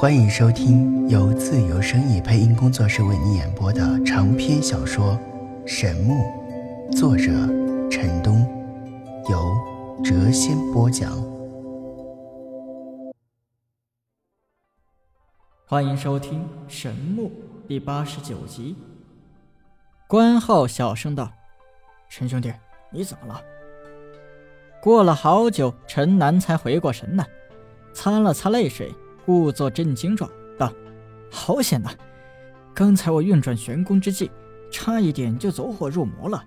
欢迎收听由自由声意配音工作室为你演播的长篇小说《神木》，作者陈东，由谪仙播讲。欢迎收听《神木》第八十九集。关浩小声道：“陈兄弟，你怎么了？”过了好久，陈南才回过神来，擦了擦泪水。故作震惊状道：“好险呐！刚才我运转玄功之际，差一点就走火入魔了，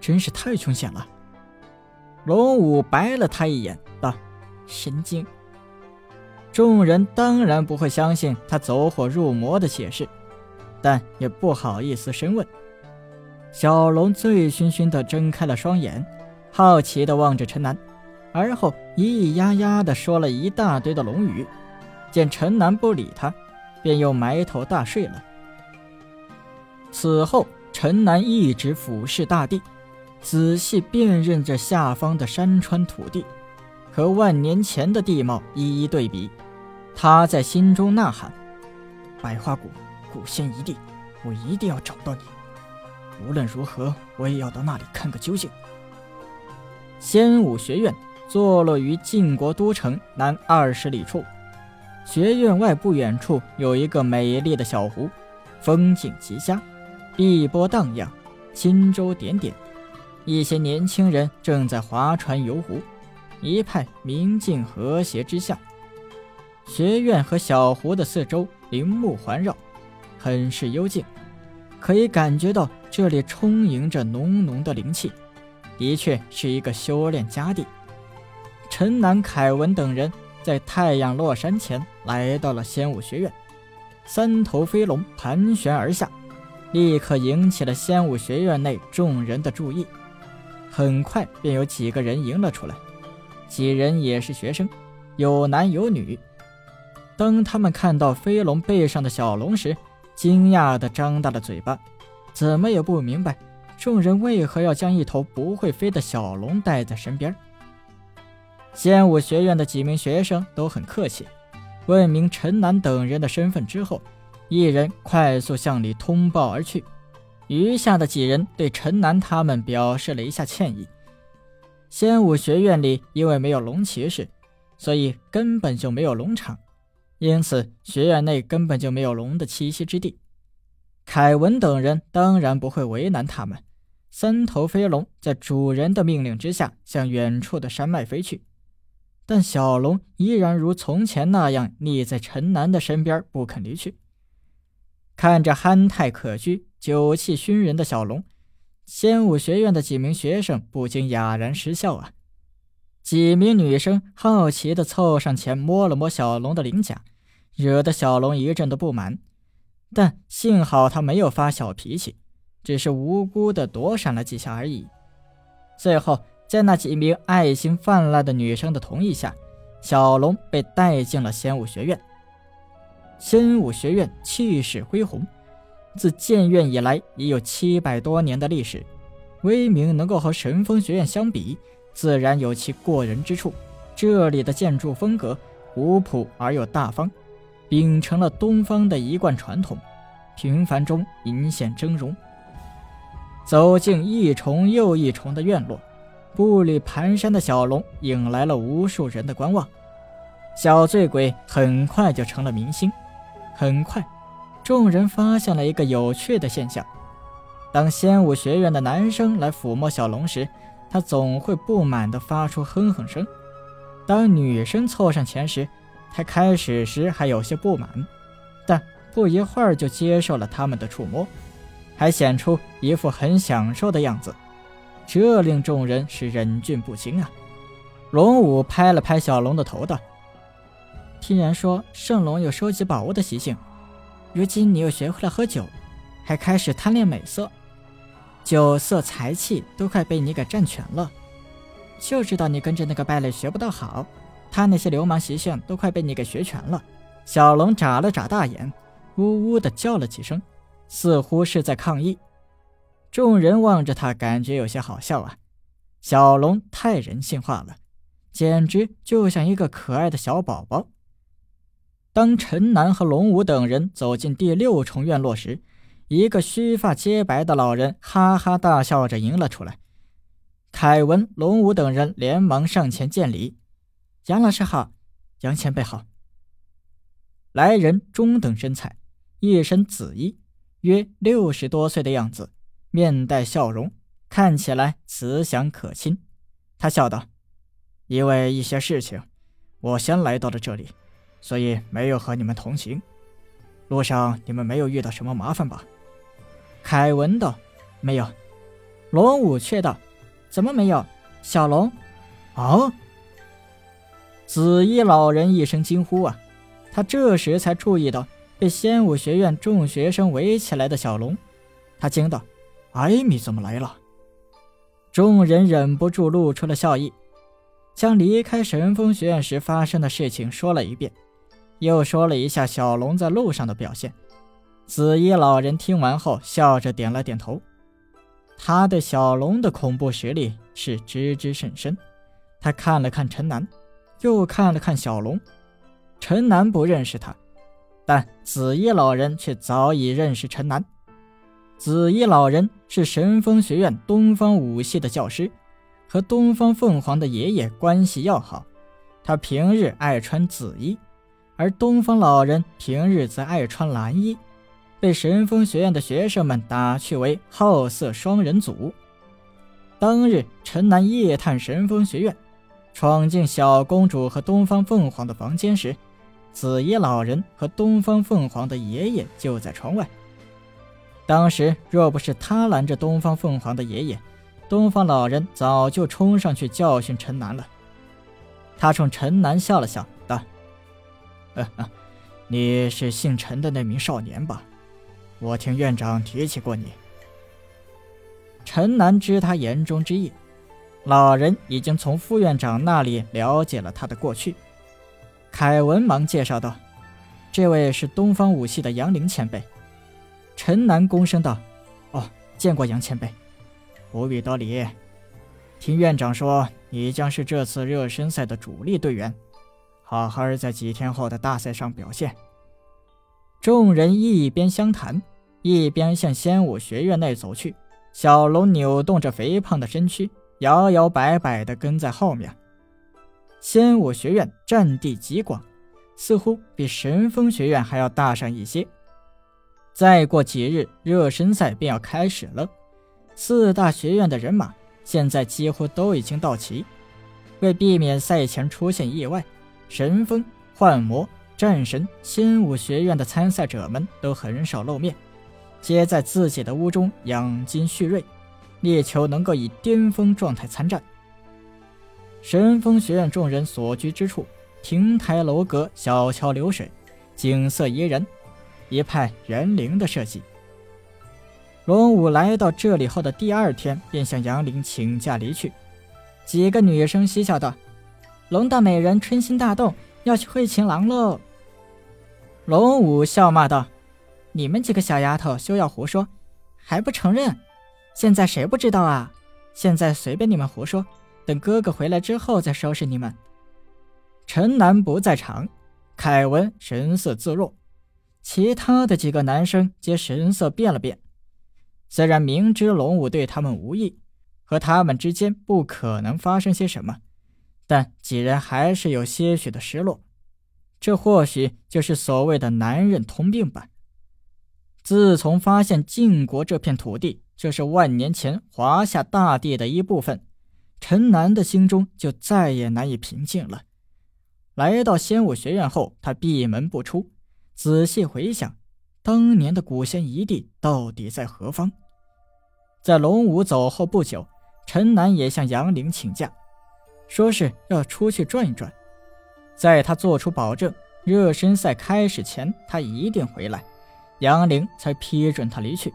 真是太凶险了。”龙武白了他一眼道：“神经！”众人当然不会相信他走火入魔的解释，但也不好意思深问。小龙醉醺醺地睁开了双眼，好奇地望着陈南，而后咿咿呀呀地说了一大堆的龙语。见陈南不理他，便又埋头大睡了。此后，陈南一直俯视大地，仔细辨认着下方的山川土地，和万年前的地貌一一对比。他在心中呐喊：“百花谷，古仙一地，我一定要找到你！无论如何，我也要到那里看个究竟。”仙武学院坐落于晋国都城南二十里处。学院外不远处有一个美丽的小湖，风景极佳，碧波荡漾，轻舟点点。一些年轻人正在划船游湖，一派明净和谐之象。学院和小湖的四周林木环绕，很是幽静，可以感觉到这里充盈着浓浓的灵气，的确是一个修炼佳地。陈南、凯文等人。在太阳落山前，来到了仙武学院。三头飞龙盘旋而下，立刻引起了仙武学院内众人的注意。很快便有几个人迎了出来，几人也是学生，有男有女。当他们看到飞龙背上的小龙时，惊讶地张大了嘴巴，怎么也不明白众人为何要将一头不会飞的小龙带在身边。仙武学院的几名学生都很客气，问明陈南等人的身份之后，一人快速向里通报而去。余下的几人对陈南他们表示了一下歉意。仙武学院里因为没有龙骑士，所以根本就没有龙场，因此学院内根本就没有龙的栖息之地。凯文等人当然不会为难他们。三头飞龙在主人的命令之下，向远处的山脉飞去。但小龙依然如从前那样腻在陈南的身边，不肯离去。看着憨态可掬、酒气熏人的小龙，仙武学院的几名学生不禁哑然失笑啊！几名女生好奇地凑上前摸了摸小龙的鳞甲，惹得小龙一阵的不满。但幸好他没有发小脾气，只是无辜地躲闪了几下而已。最后。在那几名爱心泛滥的女生的同意下，小龙被带进了仙武学院。仙武学院气势恢宏，自建院以来已有七百多年的历史，威名能够和神风学院相比，自然有其过人之处。这里的建筑风格古朴而又大方，秉承了东方的一贯传统，平凡中隐现峥嵘。走进一重又一重的院落。步履蹒跚的小龙引来了无数人的观望，小醉鬼很快就成了明星。很快，众人发现了一个有趣的现象：当仙武学院的男生来抚摸小龙时，他总会不满地发出哼哼声；当女生凑上前时，他开始时还有些不满，但不一会儿就接受了他们的触摸，还显出一副很享受的样子。这令众人是忍俊不禁啊！龙武拍了拍小龙的头道：“听人说圣龙有收集宝物的习性，如今你又学会了喝酒，还开始贪恋美色，酒色财气都快被你给占全了。就知道你跟着那个败类学不到好，他那些流氓习性都快被你给学全了。”小龙眨了眨大眼，呜呜的叫了几声，似乎是在抗议。众人望着他，感觉有些好笑啊。小龙太人性化了，简直就像一个可爱的小宝宝。当陈南和龙武等人走进第六重院落时，一个须发皆白的老人哈哈大笑着迎了出来。凯文、龙武等人连忙上前见礼：“杨老师好，杨前辈好。”来人中等身材，一身紫衣，约六十多岁的样子，面带笑容，看起来慈祥可亲。他笑道：“因为一些事情，我先来到了这里。”所以没有和你们同行，路上你们没有遇到什么麻烦吧？凯文道：“没有。”龙武却道：“怎么没有？”小龙，啊！紫衣老人一声惊呼啊！他这时才注意到被仙武学院众学生围起来的小龙，他惊道：“艾米怎么来了？”众人忍不住露出了笑意，将离开神风学院时发生的事情说了一遍。又说了一下小龙在路上的表现，紫衣老人听完后笑着点了点头。他对小龙的恐怖实力是知之甚深。他看了看陈南，又看了看小龙。陈南不认识他，但紫衣老人却早已认识陈南。紫衣老人是神风学院东方武系的教师，和东方凤凰的爷爷关系要好。他平日爱穿紫衣。而东方老人平日则爱穿蓝衣，被神风学院的学生们打趣为“好色双人组”。当日，陈南夜探神风学院，闯进小公主和东方凤凰的房间时，紫衣老人和东方凤凰的爷爷就在窗外。当时，若不是他拦着东方凤凰的爷爷，东方老人早就冲上去教训陈南了。他冲陈南笑了笑，道。你是姓陈的那名少年吧？我听院长提起过你。陈南知他言中之意，老人已经从副院长那里了解了他的过去。凯文忙介绍道：“这位是东方武系的杨凌前辈。”陈南躬身道：“哦，见过杨前辈，不必多礼。听院长说，你将是这次热身赛的主力队员。”好好在几天后的大赛上表现。众人一边相谈，一边向仙武学院内走去。小龙扭动着肥胖的身躯，摇摇摆摆地跟在后面。仙武学院占地极广，似乎比神风学院还要大上一些。再过几日，热身赛便要开始了。四大学院的人马现在几乎都已经到齐，为避免赛前出现意外。神风、幻魔、战神、仙武学院的参赛者们都很少露面，皆在自己的屋中养精蓄锐，力求能够以巅峰状态参战。神风学院众人所居之处，亭台楼阁、小桥流水，景色宜人，一派园林的设计。龙武来到这里后的第二天，便向杨凌请假离去。几个女生嬉笑道。龙大美人春心大动，要去会情郎喽！龙武笑骂道：“你们几个小丫头休要胡说，还不承认？现在谁不知道啊？现在随便你们胡说，等哥哥回来之后再收拾你们。”陈南不在场，凯文神色自若，其他的几个男生皆神色变了变。虽然明知龙武对他们无意，和他们之间不可能发生些什么。但几人还是有些许的失落，这或许就是所谓的男人通病吧。自从发现晋国这片土地就是万年前华夏大地的一部分，陈南的心中就再也难以平静了。来到仙武学院后，他闭门不出，仔细回想当年的古仙遗地到底在何方。在龙武走后不久，陈南也向杨凌请假。说是要出去转一转，在他做出保证，热身赛开始前他一定回来，杨凌才批准他离去。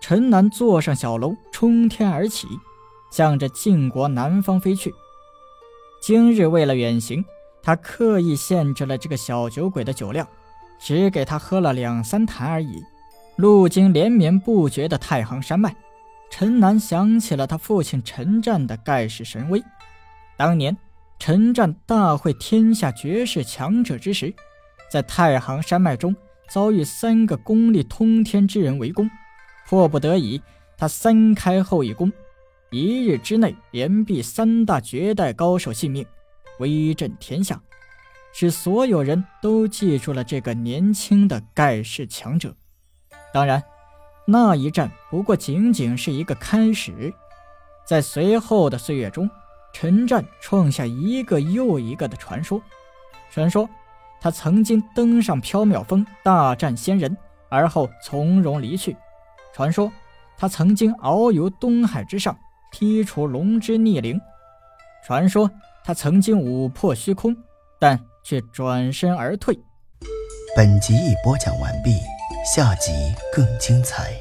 陈南坐上小龙，冲天而起，向着晋国南方飞去。今日为了远行，他刻意限制了这个小酒鬼的酒量，只给他喝了两三坛而已。路经连绵不绝的太行山脉，陈南想起了他父亲陈战的盖世神威。当年陈战大会天下绝世强者之时，在太行山脉中遭遇三个功力通天之人围攻，迫不得已，他三开后一攻，一日之内连毙三大绝代高手性命，威震天下，使所有人都记住了这个年轻的盖世强者。当然，那一战不过仅仅是一个开始，在随后的岁月中，陈战创下一个又一个的传说，传说。他曾经登上缥缈峰大战仙人，而后从容离去。传说他曾经遨游东海之上，剔除龙之逆鳞。传说他曾经舞破虚空，但却转身而退。本集已播讲完毕，下集更精彩。